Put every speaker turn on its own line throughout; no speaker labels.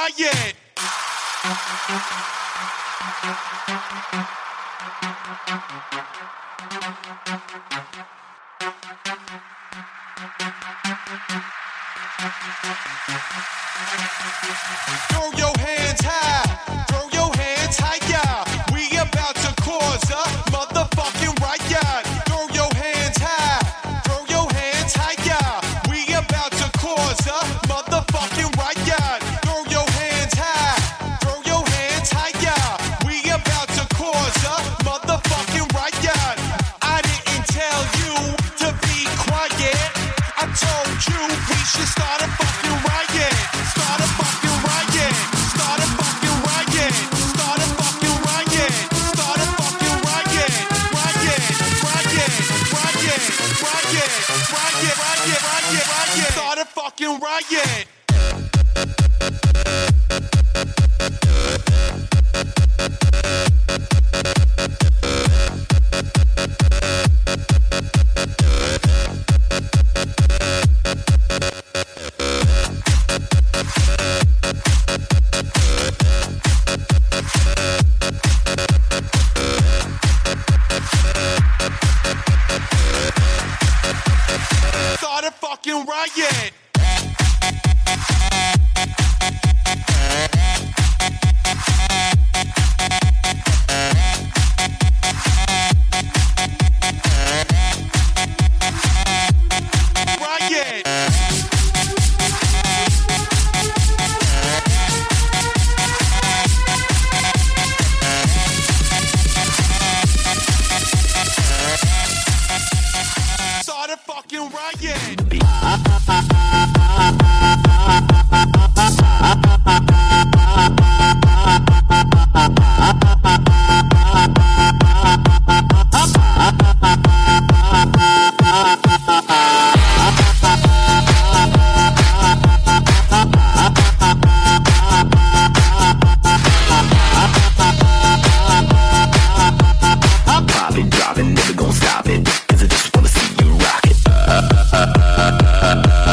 riot. Throw your hands high, riot.
Uh, uh, uh, uh.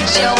takes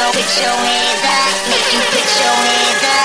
hands up, make you put your hands up, put your